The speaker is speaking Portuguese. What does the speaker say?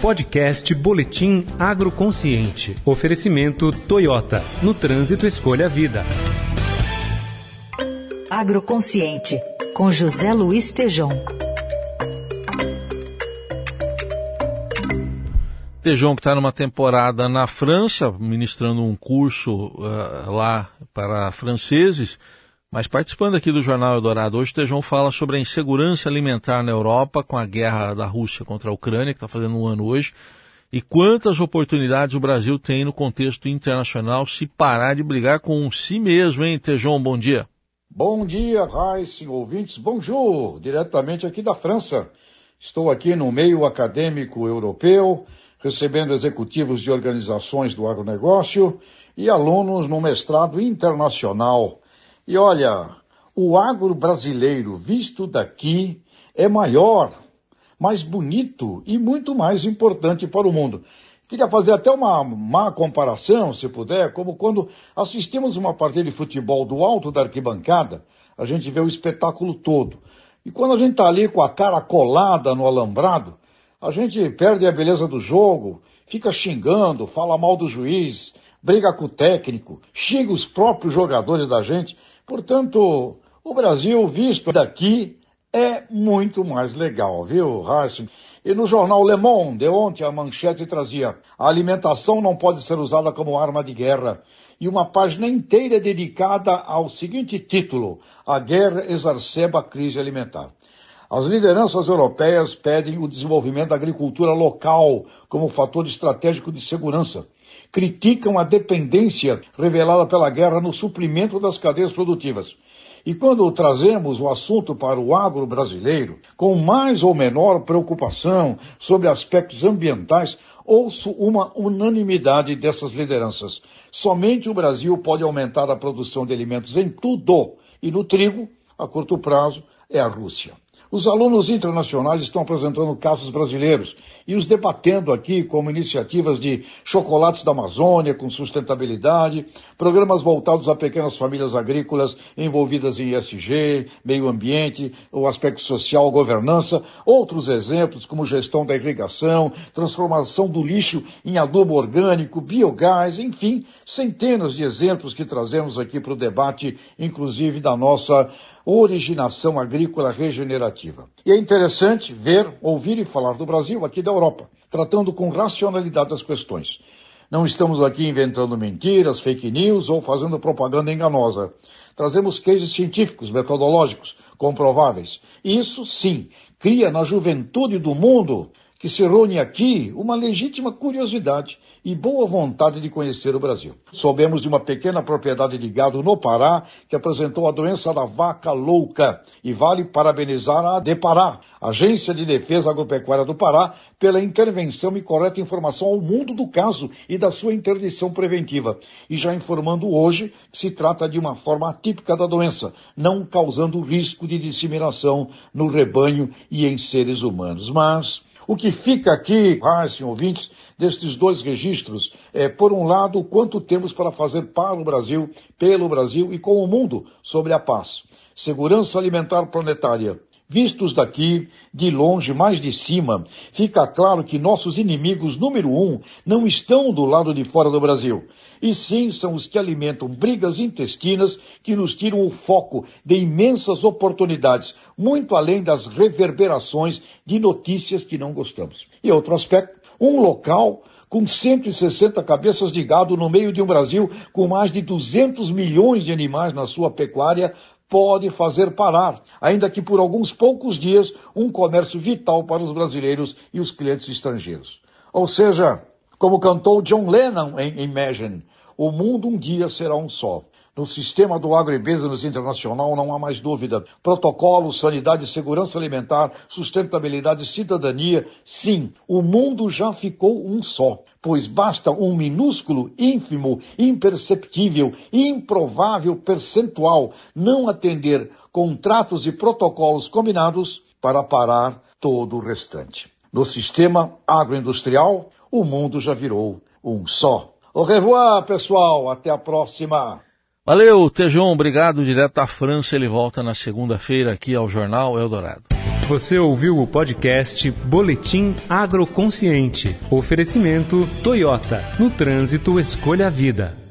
Podcast Boletim Agroconsciente. Oferecimento Toyota. No trânsito, escolha a vida. Agroconsciente, com José Luiz Tejom. Tejon, que está numa temporada na França, ministrando um curso uh, lá para franceses, mas participando aqui do Jornal Eldorado. Hoje, Tejon fala sobre a insegurança alimentar na Europa com a guerra da Rússia contra a Ucrânia, que está fazendo um ano hoje, e quantas oportunidades o Brasil tem no contexto internacional se parar de brigar com si mesmo, hein, Tejon? Bom dia. Bom dia, Raíssen, ouvintes. Bonjour, diretamente aqui da França. Estou aqui no meio acadêmico europeu, recebendo executivos de organizações do agronegócio e alunos no mestrado internacional. E olha, o agro brasileiro visto daqui é maior, mais bonito e muito mais importante para o mundo. Queria fazer até uma má comparação, se puder, como quando assistimos uma partida de futebol do alto da arquibancada, a gente vê o espetáculo todo. E quando a gente está ali com a cara colada no alambrado, a gente perde a beleza do jogo, fica xingando, fala mal do juiz, briga com o técnico, xinga os próprios jogadores da gente. Portanto, o Brasil visto daqui é muito mais legal, viu, Heisen? E no jornal Le Monde, ontem, a manchete trazia a alimentação não pode ser usada como arma de guerra. E uma página inteira dedicada ao seguinte título, A Guerra Exacerba a Crise Alimentar. As lideranças europeias pedem o desenvolvimento da agricultura local como fator estratégico de segurança. Criticam a dependência revelada pela guerra no suprimento das cadeias produtivas. E quando trazemos o assunto para o agro brasileiro, com mais ou menor preocupação sobre aspectos ambientais, ouço uma unanimidade dessas lideranças. Somente o Brasil pode aumentar a produção de alimentos em tudo, e no trigo, a curto prazo, é a Rússia. Os alunos internacionais estão apresentando casos brasileiros e os debatendo aqui como iniciativas de chocolates da Amazônia com sustentabilidade, programas voltados a pequenas famílias agrícolas envolvidas em ESG, meio ambiente, o aspecto social, governança, outros exemplos como gestão da irrigação, transformação do lixo em adubo orgânico, biogás, enfim, centenas de exemplos que trazemos aqui para o debate, inclusive da nossa originação agrícola regenerativa. E é interessante ver, ouvir e falar do Brasil aqui da Europa, tratando com racionalidade as questões. Não estamos aqui inventando mentiras, fake news ou fazendo propaganda enganosa. Trazemos cases científicos, metodológicos, comprováveis. Isso, sim, cria na juventude do mundo que se reúne aqui uma legítima curiosidade e boa vontade de conhecer o Brasil. Soubemos de uma pequena propriedade de gado no Pará que apresentou a doença da vaca louca e vale parabenizar a Depará, Agência de Defesa Agropecuária do Pará, pela intervenção e correta informação ao mundo do caso e da sua interdição preventiva. E já informando hoje que se trata de uma forma atípica da doença, não causando risco de disseminação no rebanho e em seres humanos. Mas o que fica aqui, Raíssen, ouvintes, destes dois registros é, por um lado, o quanto temos para fazer para o Brasil, pelo Brasil e com o mundo sobre a paz. Segurança alimentar planetária, Vistos daqui, de longe, mais de cima, fica claro que nossos inimigos número um não estão do lado de fora do Brasil, e sim são os que alimentam brigas intestinas que nos tiram o foco de imensas oportunidades, muito além das reverberações de notícias que não gostamos. E outro aspecto, um local com 160 cabeças de gado no meio de um Brasil com mais de 200 milhões de animais na sua pecuária, pode fazer parar, ainda que por alguns poucos dias, um comércio vital para os brasileiros e os clientes estrangeiros. Ou seja, como cantou John Lennon em Imagine, o mundo um dia será um só. No sistema do agribusiness internacional não há mais dúvida. Protocolo, sanidade segurança alimentar, sustentabilidade cidadania. Sim, o mundo já ficou um só. Pois basta um minúsculo, ínfimo, imperceptível, improvável percentual não atender contratos e protocolos combinados para parar todo o restante. No sistema agroindustrial, o mundo já virou um só. Au revoir, pessoal. Até a próxima. Valeu, Tejon, obrigado. Direto à França, ele volta na segunda-feira aqui ao Jornal Eldorado. Você ouviu o podcast Boletim Agroconsciente. Oferecimento Toyota. No trânsito, escolha a vida.